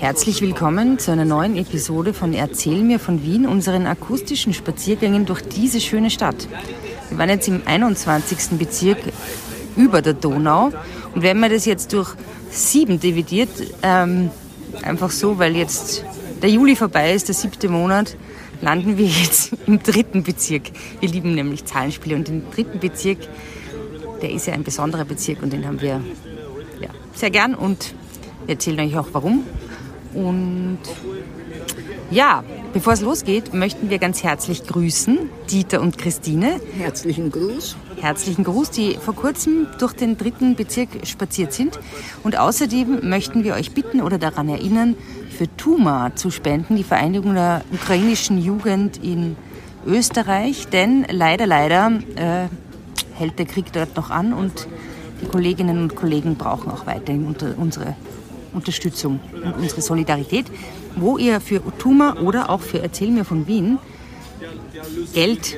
Herzlich willkommen zu einer neuen Episode von Erzähl mir von Wien, unseren akustischen Spaziergängen durch diese schöne Stadt. Wir waren jetzt im 21. Bezirk über der Donau und wenn man das jetzt durch sieben dividiert, ähm, einfach so, weil jetzt der Juli vorbei ist, der siebte Monat, landen wir jetzt im dritten Bezirk. Wir lieben nämlich Zahlenspiele und den dritten Bezirk, der ist ja ein besonderer Bezirk und den haben wir ja, sehr gern und wir erzählen euch auch warum. Und ja, bevor es losgeht, möchten wir ganz herzlich grüßen Dieter und Christine. Herzlichen Gruß. Herzlichen Gruß, die vor kurzem durch den dritten Bezirk spaziert sind. Und außerdem möchten wir euch bitten oder daran erinnern, für TUMA zu spenden, die Vereinigung der ukrainischen Jugend in Österreich. Denn leider, leider äh, hält der Krieg dort noch an und die Kolleginnen und Kollegen brauchen auch weiterhin unsere Unterstützung und unsere Solidarität, wo ihr für Utuma oder auch für Erzähl mir von Wien Geld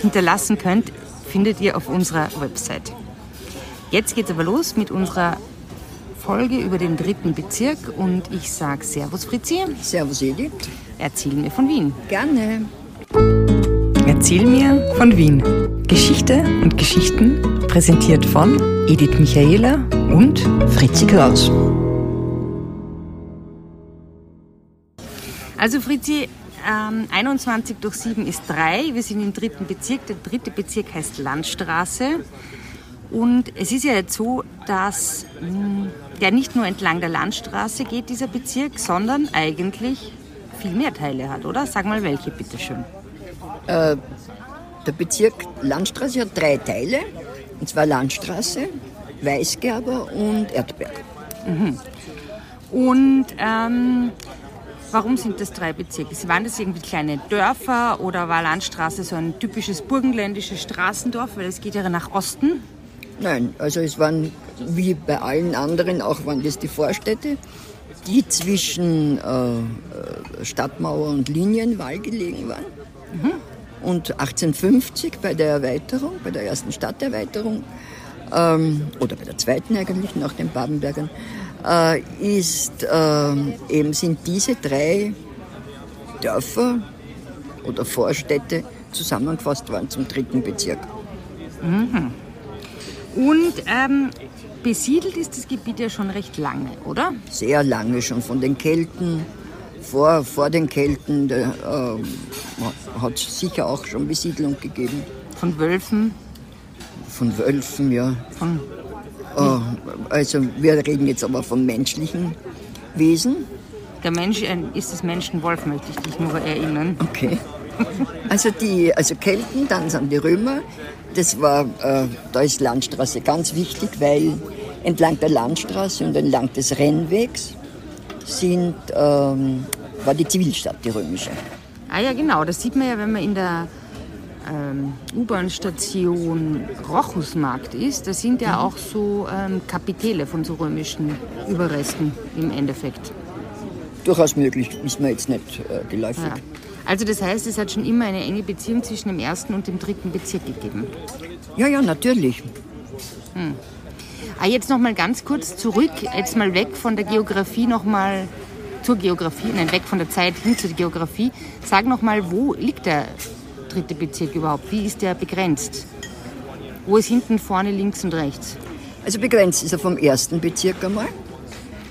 hinterlassen könnt, findet ihr auf unserer Website. Jetzt geht es aber los mit unserer Folge über den dritten Bezirk und ich sage Servus Fritzi. Servus Edith. Erzähl mir von Wien. Gerne. Erzähl mir von Wien. Geschichte und Geschichten präsentiert von Edith Michaela und Fritzi Kraus. Also Fritzi, ähm, 21 durch 7 ist 3. Wir sind im dritten Bezirk. Der dritte Bezirk heißt Landstraße. Und es ist ja jetzt so, dass mh, hm, der nicht nur entlang der Landstraße geht, dieser Bezirk, sondern eigentlich viel mehr Teile hat, oder? Sag mal welche, bitteschön. Äh, der Bezirk Landstraße hat drei Teile, und zwar Landstraße, Weißgerber und Erdberg. Mhm. Und ähm, Warum sind das drei Bezirke? Waren das irgendwie kleine Dörfer oder war Landstraße so ein typisches burgenländisches Straßendorf? Weil es geht ja nach Osten. Nein, also es waren wie bei allen anderen, auch waren das die Vorstädte, die zwischen äh, Stadtmauer und Linienwall gelegen waren. Mhm. Und 1850 bei der Erweiterung, bei der ersten Stadterweiterung, ähm, oder bei der zweiten eigentlich nach den Babenbergern, ist, äh, eben sind diese drei Dörfer oder Vorstädte zusammengefasst worden zum dritten Bezirk. Mhm. Und ähm, besiedelt ist das Gebiet ja schon recht lange, oder? Sehr lange schon von den Kelten. Vor, vor den Kelten äh, hat es sicher auch schon Besiedlung gegeben. Von Wölfen? Von Wölfen, ja. Von also wir reden jetzt aber vom menschlichen Wesen. Der Mensch äh, ist das Menschenwolf, möchte ich dich nur erinnern. Okay. Also die also Kelten, dann sind die Römer. Das war, äh, da ist Landstraße ganz wichtig, weil entlang der Landstraße und entlang des Rennwegs sind, ähm, war die Zivilstadt, die römische. Ah ja, genau. Das sieht man ja, wenn man in der ähm, U-Bahn-Station Rochusmarkt ist, da sind ja auch so ähm, Kapitelle von so römischen Überresten im Endeffekt. Durchaus möglich, ist mir jetzt nicht äh, geläufig. Ja. Also das heißt, es hat schon immer eine enge Beziehung zwischen dem ersten und dem dritten Bezirk gegeben. Ja, ja, natürlich. Hm. Ah, jetzt noch mal ganz kurz zurück, jetzt mal weg von der Geografie noch mal zur Geografie, nein, weg von der Zeit hin zur Geografie. Sag noch mal, wo liegt der dritte Bezirk überhaupt? Wie ist der begrenzt? Wo ist hinten, vorne, links und rechts? Also begrenzt ist er vom ersten Bezirk einmal.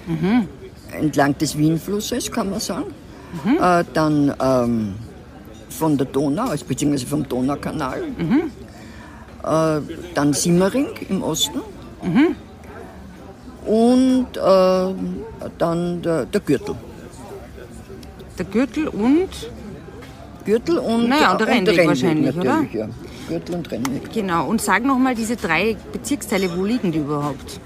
Mhm. Entlang des Wienflusses, kann man sagen. Mhm. Äh, dann ähm, von der Donau, also beziehungsweise vom Donaukanal. Mhm. Äh, dann Simmering im Osten. Mhm. Und äh, dann der, der Gürtel. Der Gürtel und Gürtel und, naja, und der Rennweg, Rennweg wahrscheinlich, oder? Ja. Gürtel und Rennweg. Genau. Und sag nochmal diese drei Bezirksteile, wo liegen die überhaupt?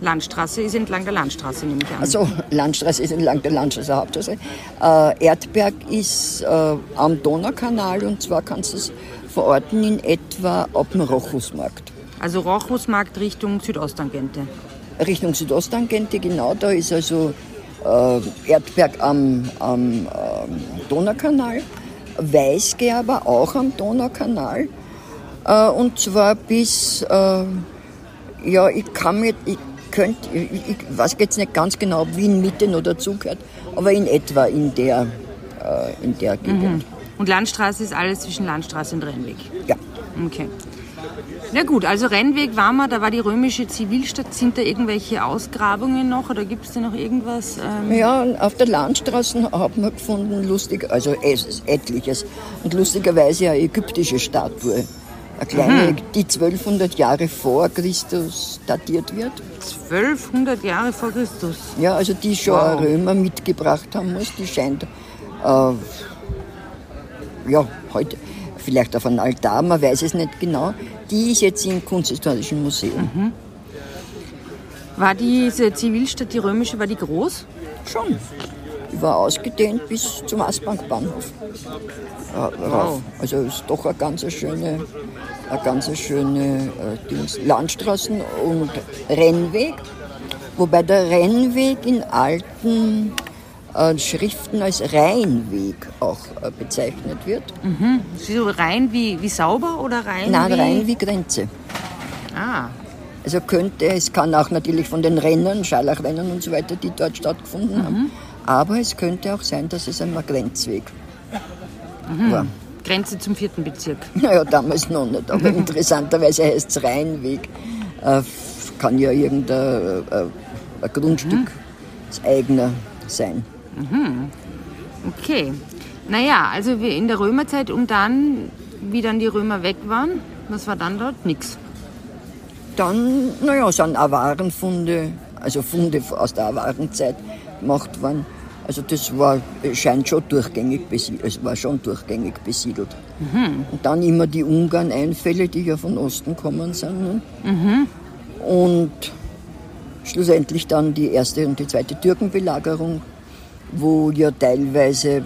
Landstraße ist entlang der Landstraße, nehme ich an. Also Landstraße ist entlang der Landstraße Hauptstraße. Äh, Erdberg ist äh, am Donaukanal und zwar kannst du es verorten in etwa ab dem Rochusmarkt. Also Rochusmarkt Richtung Südosttangente? Richtung Südosttangente, genau. Da ist also äh, Erdberg am, am ähm, Donaukanal, Weißgerber auch am Donaukanal. Äh, und zwar bis, äh, ja, ich kann, mir, ich könnte, ich, ich weiß jetzt nicht ganz genau, ob Wien Mitte noch dazugehört, aber in etwa in der, äh, in der Gegend. Und Landstraße ist alles zwischen Landstraße und Rennweg. Ja. Okay. Na gut, also Rennweg war mal, da war die römische Zivilstadt. Sind da irgendwelche Ausgrabungen noch oder gibt es da noch irgendwas? Ähm, Ja, auf der Landstraße hat man gefunden, lustig, also es, etliches. Und lustigerweise eine ägyptische Statue. Eine kleine, die 1200 Jahre vor Christus datiert wird. 1200 Jahre vor Christus. Ja, also die schon Wow. Römer mitgebracht haben muss. Die scheint, äh, ja, heute vielleicht auf einem Altar, man weiß es nicht genau. Die ist jetzt im Kunsthistorischen Museum. War diese Zivilstadt, die römische, war die groß? Schon. Die war ausgedehnt bis zum Asbankbahnhof. Ja, rauf. Also ist doch eine ganz schöne, eine ganz schöne äh. Landstraßen und Rennweg. Wobei der Rennweg in alten Schriften als Rheinweg auch äh, bezeichnet wird. So rein wie, wie sauber oder rein Nein, wie... Rhein wie Grenze. Ah, Also könnte, es kann auch natürlich von den Rennen, Scharlachrennen und so weiter, die dort stattgefunden haben. Aber es könnte auch sein, dass es einmal Grenzweg war. Grenze zum vierten Bezirk. Naja, damals noch nicht, aber interessanterweise heißt es Rheinweg. Äh, kann ja irgendein äh, ein Grundstück das eigene sein. Okay. Naja, also wir in der Römerzeit und dann, wie dann die Römer weg waren, was war dann dort? Nix. Dann, naja, sind Awarenfunde, also Funde aus der Awarenzeit gemacht worden. Also das war, scheint schon durchgängig besiedelt, es war schon durchgängig besiedelt. Und dann immer die Ungarn-Einfälle, die ja von Osten kommen sind. Ne? Und schlussendlich dann die erste und die zweite Türkenbelagerung, wo ja teilweise,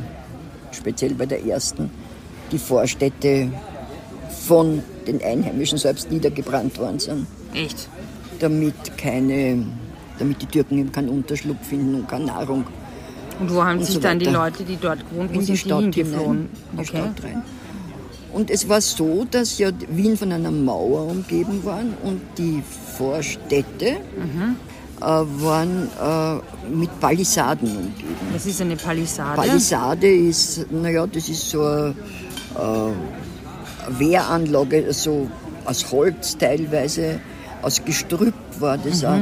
speziell bei der ersten, die Vorstädte von den Einheimischen selbst niedergebrannt worden sind Echt? damit keine, damit die Türken eben keinen Unterschlupf finden und keine Nahrung Und wo haben Und sich so dann die. Leute, die dort gewohnt, wo in die Stadt hingeflohen? hinein, in die Okay. Stadt rein. Und es war so, dass ja Wien von einer Mauer umgeben war und die Vorstädte Mhm. Äh, waren äh, mit Palisaden umgeben. Das ist eine Palisade. Palisade ist, naja, das ist so eine äh, Wehranlage, so aus Holz teilweise, aus Gestrüpp war das auch.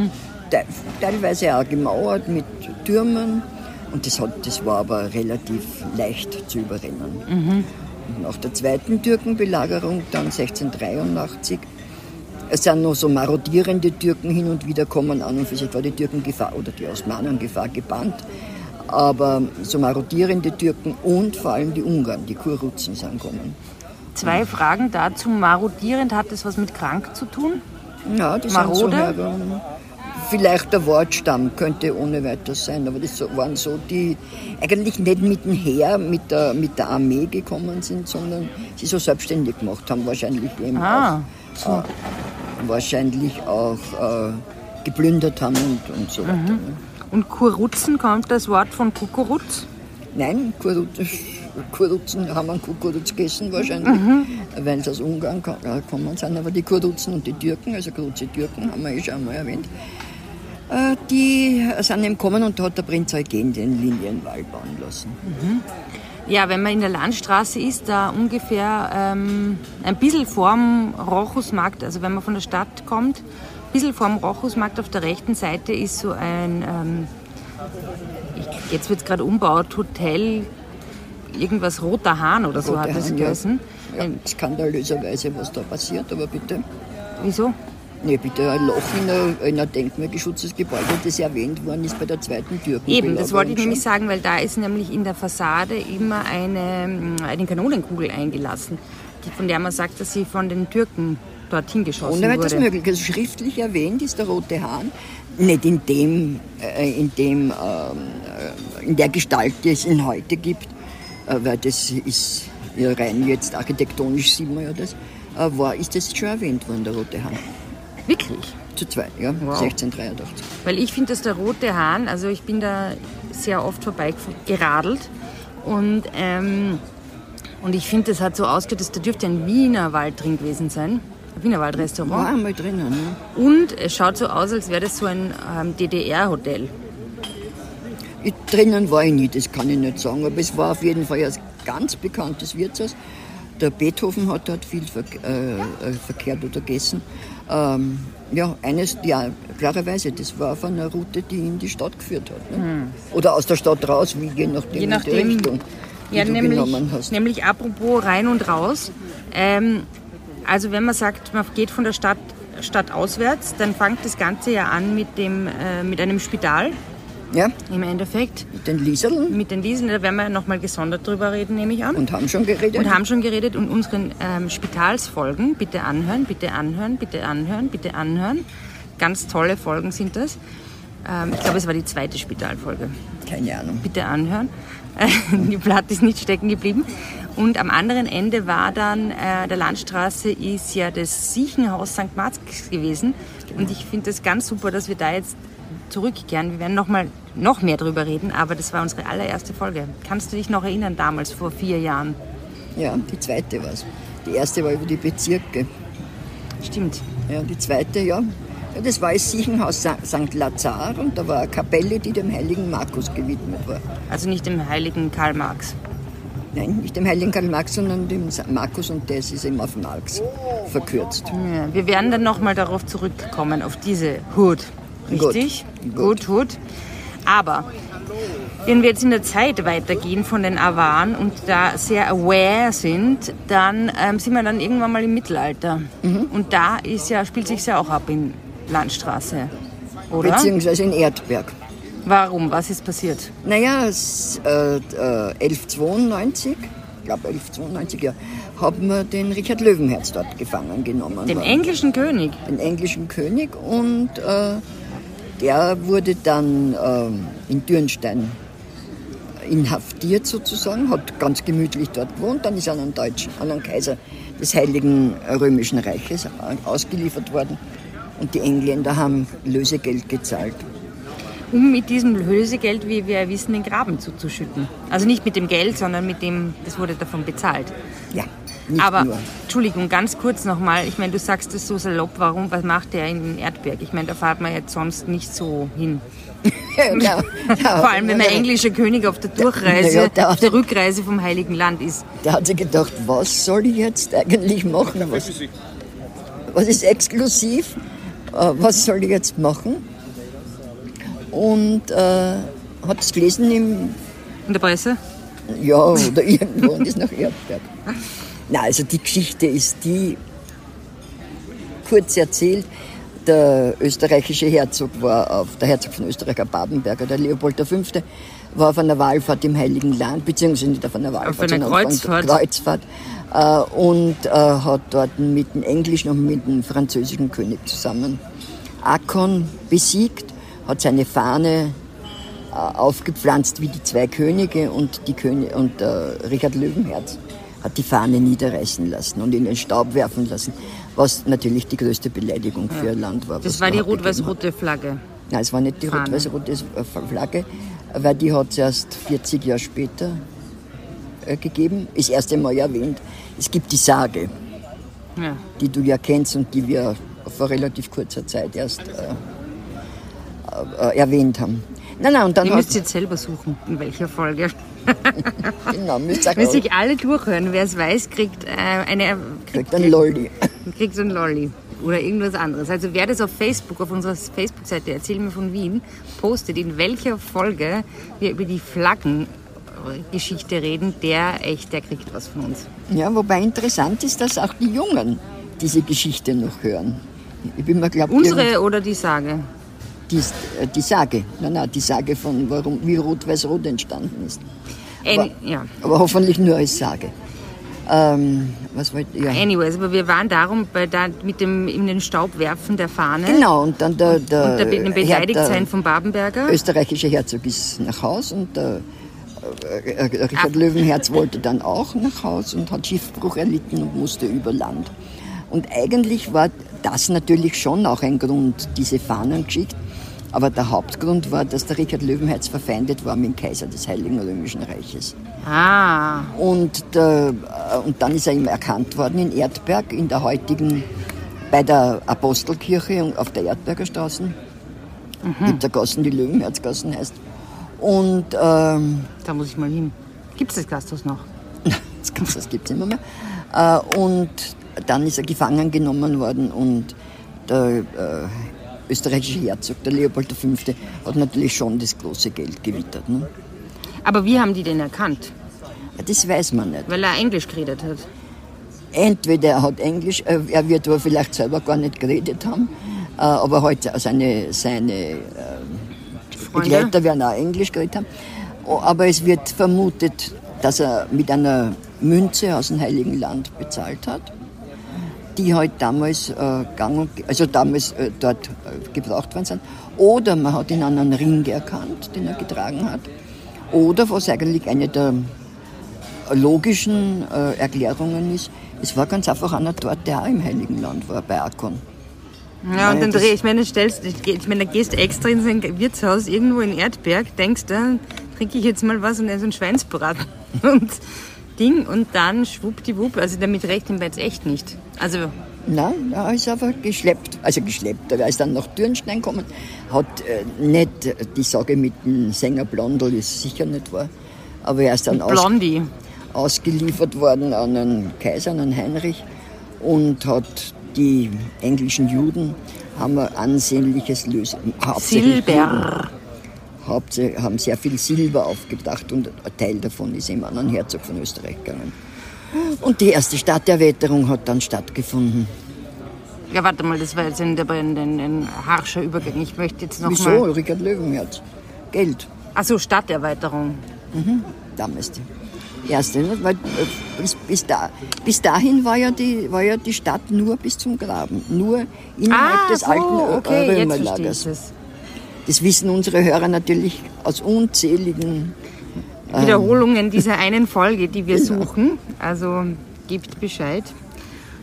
Te teilweise auch gemauert mit Türmen. Und das, hat, das war aber relativ leicht zu überrennen. Und nach der zweiten Türkenbelagerung, dann 1683, es sind noch so marodierende Türken hin und wieder kommen an und für sich war die Türkengefahr oder die Osmanengefahr gebannt. Aber so marodierende Türken und vor allem die Ungarn, die Kuruzen sind gekommen. Zwei Fragen dazu. Marodierend hat das was mit krank zu tun? Ja, das sind so Marode? Herren. Vielleicht der Wortstamm könnte ohne weiteres sein, aber das so- waren so die eigentlich nicht mit dem Heer, mit der, mit der Armee gekommen sind, sondern sie so selbstständig gemacht haben, wahrscheinlich eben Ah, auch, äh, wahrscheinlich auch äh, geplündert haben und, und so weiter. Mhm. Und Kuruzen kommt das Wort von Kukuruz? Nein, Kuruz, Kuruzen haben einen Kukuruz gegessen wahrscheinlich, weil sie aus Ungarn ko- äh, gekommen sind. Aber die Kuruzen und die Türken, also Kuruze Türken, haben wir eh schon einmal erwähnt, äh, die sind eben gekommen und da hat der Prinz Eugen den Linienwall bauen lassen. Ja, wenn man in der Landstraße ist, da ungefähr ähm, ein bisschen vorm Rochusmarkt, also wenn man von der Stadt kommt, ein bisschen vorm Rochusmarkt auf der rechten Seite ist so ein, ähm, ich, jetzt wird es gerade umbaut, Hotel, irgendwas Roter Hahn oder so Rote hat das Hahn, ja. Ja, Ähm, skandalöserweise, was da passiert, aber bitte. wieso? Nee, bitte ein Loch in ein, in ein denkmalgeschütztes Gebäude, das erwähnt worden ist bei der zweiten Türken. Eben, das wollte ich nämlich sagen, weil da ist nämlich in der Fassade immer eine, mm, eine Kanonenkugel eingelassen, die, von der man sagt, dass sie von den Türken dorthin geschossen Ohne wurde. möglich. Also schriftlich erwähnt ist der Rote Hahn. Nicht in dem, äh, in dem, ähm, äh, in der Gestalt, die es ihn heute gibt, äh, weil das ist ja rein jetzt architektonisch sieht man ja das, äh, war, ist das schon erwähnt worden, der Rote Hahn. Wirklich? Zu zweit, ja, Wow. 1683. Weil ich finde, dass der Rote Hahn, also ich bin da sehr oft vorbei geradelt und, ähm, und ich finde, das hat so ausgeschaut, dass da dürfte ein Wiener Wald drin gewesen sein. Wienerwald-Restaurant. War einmal drinnen. Ja. Und es schaut so aus, als wäre das so ein ähm, DDR-Hotel. Drinnen war ich nie, das kann ich nicht sagen, aber es war auf jeden Fall ein ganz bekanntes Wirtshaus. Der Beethoven hat dort viel verk äh, äh, verkehrt oder gegessen. Ähm, ja, eines, ja, klarerweise, das war auf einer Route, die in die Stadt geführt hat. Ne? Oder aus der Stadt raus, wie je nachdem, Je nachdem, in die Richtung, die Ja, du nämlich, genommen hast. nämlich apropos rein und raus. Ähm, also wenn man sagt, man geht von der Stadt, Stadt auswärts, dann fängt das Ganze ja an mit, dem, äh, mit einem Spital Ja, im Endeffekt. mit den Lieseln Mit den Diesen, da werden wir nochmal gesondert drüber reden, nehme ich an. und haben schon geredet. Und haben schon geredet und unseren ähm, Spitalsfolgen, bitte anhören, bitte anhören, bitte anhören, bitte anhören. Ganz tolle Folgen sind das. Ähm, ich glaube, es war die zweite Spitalfolge. Keine Ahnung. Bitte anhören. die Platte ist nicht stecken geblieben. Und am anderen Ende war dann äh, der Landstraße ist ja das Siechenhaus St. Marx gewesen. Und ich finde das ganz super, dass wir da jetzt zurückkehren. Wir werden noch mal noch mehr drüber reden, aber das war unsere allererste Folge. Kannst du dich noch erinnern damals vor vier Jahren? Ja, die zweite war es. Die erste war über die Bezirke. Stimmt. Ja, die zweite, ja. ja das war das Siechenhaus St. Lazar und da war eine Kapelle, die dem heiligen Markus gewidmet war. Also nicht dem heiligen Karl Marx. Nein, nicht dem heiligen Karl Marx, sondern dem Markus und das ist eben auf Marx verkürzt. Ja, wir werden dann noch mal darauf zurückkommen, auf diese Hut. Richtig? Gut. Gut. Aber wenn wir jetzt in der Zeit weitergehen von den Awaren und da sehr aware sind, dann ähm, sind wir dann irgendwann mal im Mittelalter. Und da ist ja, spielt sich ja auch ab in Landstraße. Oder? Beziehungsweise in Erdberg. Warum? Was ist passiert? Naja, es, äh, äh, 1192, ich glaube 1192, ja, haben wir den Richard Löwenherz dort gefangen genommen. Den War- englischen König. den englischen König und äh, der wurde dann ähm, in Dürnstein inhaftiert sozusagen, hat ganz gemütlich dort gewohnt, dann ist er an einen Deutschen, an einen Kaiser des Heiligen Römischen Reiches ausgeliefert worden und die Engländer haben Lösegeld gezahlt. um mit diesem Lösegeld, wie wir wissen, den Graben zuzuschütten. Also nicht mit dem Geld, sondern mit dem, das wurde davon bezahlt. Ja, nicht Aber, nur. Entschuldigung, ganz kurz nochmal. Ich meine, du sagst das so salopp, warum, was macht der in Erdberg? Ich meine, da fahrt man jetzt sonst nicht so hin. ja, ja, Vor allem, wenn man englischer König auf der Durchreise, Ja, ja, der- auf der Rückreise vom Heiligen Land ist. Der hat sich gedacht, was soll ich jetzt eigentlich machen? Was, was ist exklusiv? Äh, Was soll ich jetzt machen? Und äh, hat es gelesen im, In der Presse? ja, oder irgendwo und ist nach Erdberg. Na, also die Geschichte ist die, kurz erzählt, der österreichische Herzog war auf, der Herzog von Österreich, ein Babenberger, der Leopold V., war auf einer Wallfahrt im Heiligen Land, beziehungsweise nicht auf einer Wallfahrt, einer sondern auf Kreuzfahrt. einer Kreuzfahrt äh, und äh, hat dort mit dem englischen und mit dem französischen König zusammen Akkon besiegt, hat seine Fahne äh, aufgepflanzt wie die zwei Könige und, die König, und äh, Richard Löwenherz hat die Fahne niederreißen lassen und in den Staub werfen lassen, was natürlich die größte Beleidigung für ihr Land war. Das war die rot-weiß-rote Flagge. Nein, es war nicht die rot-weiß-rote Flagge, weil die hat es erst 40 Jahre später äh, gegeben, ist erst einmal erwähnt. Es gibt die Sage, Ja. die du ja kennst und die wir vor relativ kurzer Zeit erst äh, äh, erwähnt haben. Nein, nein, und dann Ihr müsst jetzt selber suchen, in welcher Folge. genau, müsst ihr auch- sich alle durchhören, wer es weiß, kriegt äh, eine kriegt einen Lolli. kriegt einen Lolli oder irgendwas anderes. Also wer das auf Facebook, auf unserer Facebook-Seite Erzähl mir von Wien, postet, in welcher Folge wir über die Flaggengeschichte reden, der echt, der kriegt was von uns. Ja, wobei interessant ist, dass auch die Jungen diese Geschichte noch hören. Ich bin mir glaubt, Unsere oder die Sage? Die, äh, die Sage, nein, nein, die Sage von warum, wie Rot-Weiß-Rot entstanden ist. Any, ja. Aber hoffentlich nur als Sage. Ähm, was wollte ja. Anyways, aber wir waren darum bei da, mit dem in den Staub werfen der Fahne Genau, und dann der, der, und der, Beleidigtsein der von Babenberger. österreichische Herzog ist nach Haus und der äh, äh, Richard Löwenherz wollte dann auch nach Haus und hat Schiffbruch erlitten und musste über Land. Und eigentlich war das natürlich schon auch ein Grund, diese Fahnengeschichte. Aber der Hauptgrund war, dass der Richard Löwenherz verfeindet war mit dem Kaiser des Heiligen Römischen Reiches. Ah, Und, der, äh, und dann ist er ihm erkannt worden in Erdberg, in der heutigen bei der Apostelkirche auf der Erdberger Straße. Mhm. Gibt eine Gassen, die Löwenherzgassen heißt. Und ähm, da muss ich mal hin. Gibt es das Gasthaus noch? das Gasthaus gibt es immer mehr. Äh, und dann ist er gefangen genommen worden und der äh, österreichische Herzog, der Leopold V., hat natürlich schon das große Geld gewittert. Ne? Aber wie haben die den erkannt? Ja, das weiß man nicht. Weil er Englisch geredet hat. Entweder er hat Englisch, äh, er wird aber vielleicht selber gar nicht geredet haben, äh, aber heute halt seine, seine äh, Begleiter werden auch Englisch geredet haben. Aber es wird vermutet, dass er mit einer Münze aus dem Heiligen Land bezahlt hat, die halt damals äh, gang also damals äh, dort äh, gebraucht worden sind. Oder man hat ihn an einen Ring erkannt, den er getragen hat. Oder was eigentlich eine der logischen äh, Erklärungen ist, es war ganz einfach einer dort, der auch im Heiligen Land war, bei Akkon. Ja, und dann dreh, ich meine, stellst, ich meine, da gehst extra in sein Wirtshaus irgendwo in Erdberg, denkst, da trinke ich jetzt mal was und so ein Schweinsbraten und Ding und dann schwuppdiwupp, also damit rechnen wir jetzt echt nicht. Also Nein, er ist einfach geschleppt, also geschleppt. Er ist dann nach Dürnstein gekommen, hat äh, nicht die Sage mit dem Sänger Blondel, ist sicher nicht wahr, aber er ist dann aus, ausgeliefert worden an einen Kaiser, an einen Heinrich und hat die englischen Juden haben ein ansehnliches Lösung. Silber. Hauptsächlich haben sehr viel Silber aufgebracht und ein Teil davon ist eben an einen Herzog von Österreich gegangen. Und die erste Stadterweiterung hat dann stattgefunden. Ja, warte mal, das war jetzt ein, ein, ein, ein harscher Übergang. Ich möchte jetzt noch Wieso? mal... Richard Löwenherz. Geld. Achso, Stadterweiterung. Mhm. Damals die erste. Ne? Weil, äh, bis, bis, da, bis dahin war ja, die, war ja die Stadt nur bis zum Graben. Nur innerhalb ah, des so, alten okay, Römerlagers. Das wissen unsere Hörer natürlich aus unzähligen ähm, Wiederholungen dieser einen Folge, die wir genau. suchen. Also gebt Bescheid.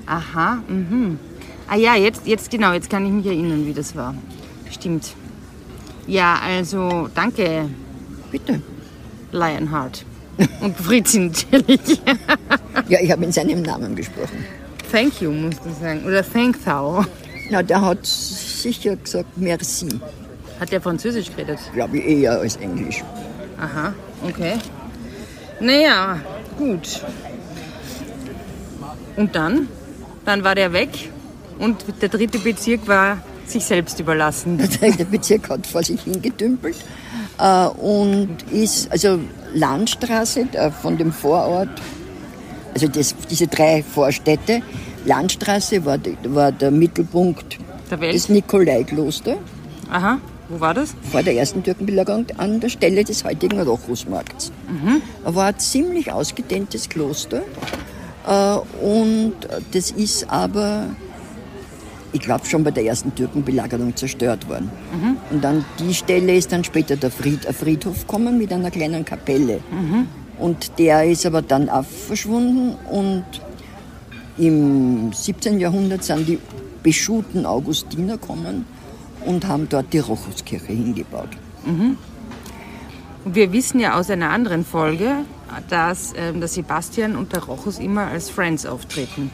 Aha, mhm. Ah ja, jetzt, jetzt genau, jetzt kann ich mich erinnern, wie das war. Stimmt. Ja, also danke. Bitte. Lionheart. Und Fritzi natürlich. ja, ich habe in seinem Namen gesprochen. Thank you, musst du sagen. Oder thank thou. Na, der hat sicher gesagt merci. Hat der Französisch geredet? Glaube ich eher als Englisch. Aha, okay. Naja, gut. Und dann? Dann war der weg und der dritte Bezirk war sich selbst überlassen. Der dritte Bezirk hat vor sich hingedümpelt äh, und ist, also Landstraße äh, von dem Vorort, also das, diese drei Vorstädte, Landstraße war, war der Mittelpunkt der Welt. des Nikolaikloster. Aha. Wo war das? Vor der ersten Türkenbelagerung an der Stelle des heutigen Rochusmarkts. Mhm. War ein ziemlich ausgedehntes Kloster äh, und das ist aber, ich glaube, schon bei der ersten Türkenbelagerung zerstört worden. Mhm. Und an die Stelle ist dann später der Fried, ein Friedhof gekommen mit einer kleinen Kapelle. Mhm. Und der ist aber dann auch verschwunden und im 17. Jahrhundert sind die beschuhten Augustiner gekommen und haben dort die Rochuskirche hingebaut. Mhm. Und wir wissen ja aus einer anderen Folge, dass ähm, der Sebastian und der Rochus immer als Friends auftreten.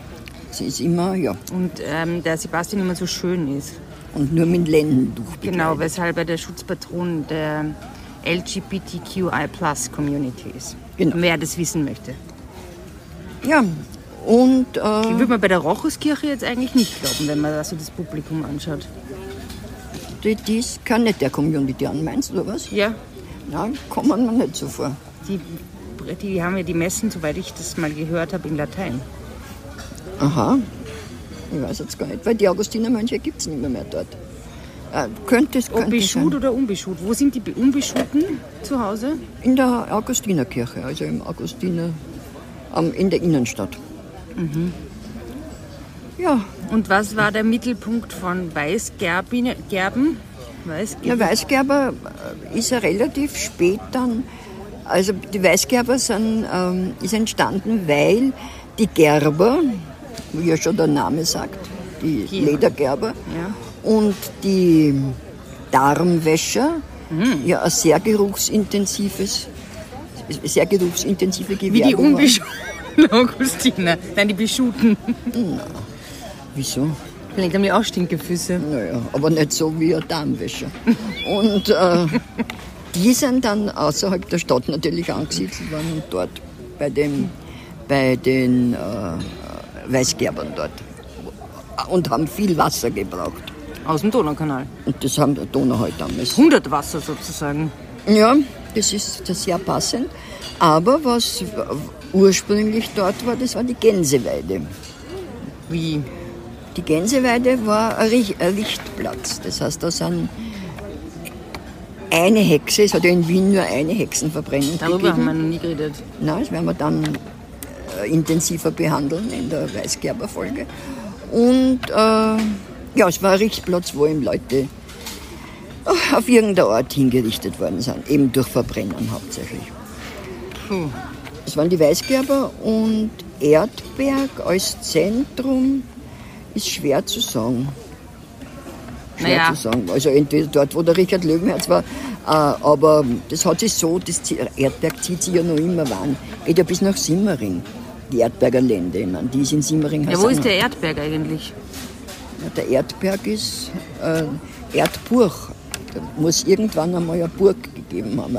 Sie ist immer, ja. Und ähm, der Sebastian immer so schön ist. Und nur mit Lendentuch Genau, weshalb er der Schutzpatron der LGBTQI-Plus-Community ist. Genau. Wer das wissen möchte. Ja, und... Äh, Die würde man bei der Rochuskirche jetzt eigentlich nicht glauben, wenn man da so das Publikum anschaut die, dies kann nicht der Community an, meinst du was? Ja. Nein, kommt man nicht so vor. Die, die haben ja die Messen, soweit ich das mal gehört habe, in Latein. Aha. Ich weiß jetzt gar nicht, weil die Augustinermönche gibt es nicht mehr, mehr dort. Äh, könnte es Ob beschut oder unbeschut? Wo sind die Unbeschuten zu Hause? In der Augustinerkirche, also im Augustiner, ähm, in der Innenstadt. Mhm. Ja. Und was war der Mittelpunkt von Weißgerben? Gerben? Weißgerber? Ja, Weißgerber ist ja relativ spät dann. Also die Weißgerber sind, ähm, ist entstanden, weil die Gerber, wie ja schon der Name sagt, die Hier. Ledergerber ja. und die Darmwäscher mhm. ja ein sehr geruchsintensives, sehr geruchsintensive Gewerbe Wie die unbeschuten Augustiner, nein, die beschuten. Na. Wieso? Vielleicht haben die auch Stinkefüße. Naja, aber nicht so wie ein Darmwäscher. Und äh, die sind dann außerhalb der Stadt natürlich angesiedelt worden und dort bei, dem, bei den äh, Weißgerbern dort. Und haben viel Wasser gebraucht. Aus dem Donaukanal. Und das haben der Donau halt damals. 100 Wasser sozusagen. Ja, das ist das sehr passend. Aber was ursprünglich dort war, das war die Gänseweide. Wie? Die Gänseweide war ein Richtplatz. Das heißt, da sind eine Hexe, es hat ja in Wien nur eine Hexenverbrennung Darüber gegeben. haben wir noch nie geredet. Nein, das werden wir dann äh, intensiver behandeln in der Weißgerber-Folge. Und äh, ja, es war ein Richtplatz, wo eben Leute äh, auf irgendeine Art hingerichtet worden sind, eben durch Verbrennen hauptsächlich. Puh. Das waren die Weißgerber und Erdberg als Zentrum ist schwer zu sagen. Schwer Naja. zu sagen. Also entweder dort, wo der Richard Löwenherz war, äh, aber das hat sich so, das Erdberg zieht sich ja noch immer warm. Geht ja bis nach Simmering, die Erdberger Lände. Meine, die ist in Simmering. Ja, wo ist der Erdberg eigentlich? Ja, der Erdberg ist äh, Erdburg. Da muss irgendwann einmal eine Burg gegeben haben.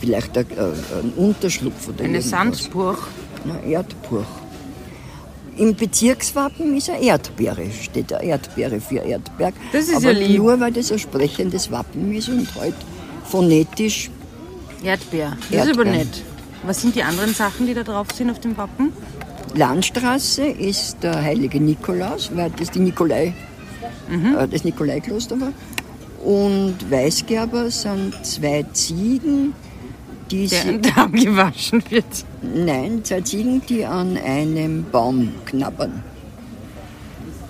Vielleicht ein, äh, ein Unterschlupf oder Eine irgendwas. Sandburg. Na, Erdburg. Im Bezirkswappen ist eine Erdbeere, steht eine Erdbeere für Erdberg. Das ist Aber ja lieb. nur, weil das ein sprechendes Wappen ist und halt phonetisch. Erdbeer. Das ist aber Erdbeer. nett. Was sind die anderen Sachen, die da drauf sind auf dem Wappen? Landstraße ist der heilige Nikolaus, weil das die Nikolai, Mhm. äh, das Nikolaikloster war. Und Weißgerber sind zwei Ziegen, die Der sie, ein Darm gewaschen wird. nein, zwei Ziegen, die an einem Baum knabbern.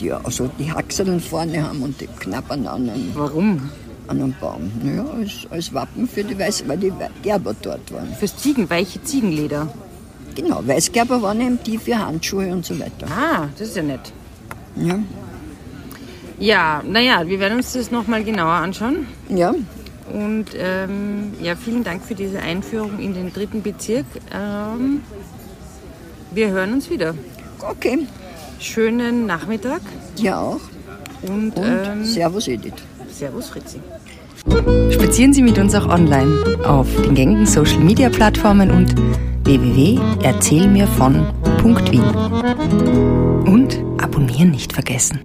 Die also die Haxeln vorne haben und die knabbern an einem, Warum? an einem Baum. Naja, als, als Wappen für die Weiß, weil die Gerber dort waren. Fürs Ziegen, weiche Ziegenleder. Genau, Weißgerber waren eben die für Handschuhe und so weiter. Ah, das ist ja nett. Ja, Ja, naja, wir werden uns das nochmal genauer anschauen. ja Und ähm, ja, vielen Dank für diese Einführung in den dritten Bezirk. Ähm, wir hören uns wieder. okay. Schönen Nachmittag Ja auch. und, Und ähm, Servus Edith. Servus Fritzi. Spazieren Sie mit uns auch online auf den gängigen Social Media Plattformen und www.erzählmirvon.wien. Und abonnieren nicht vergessen.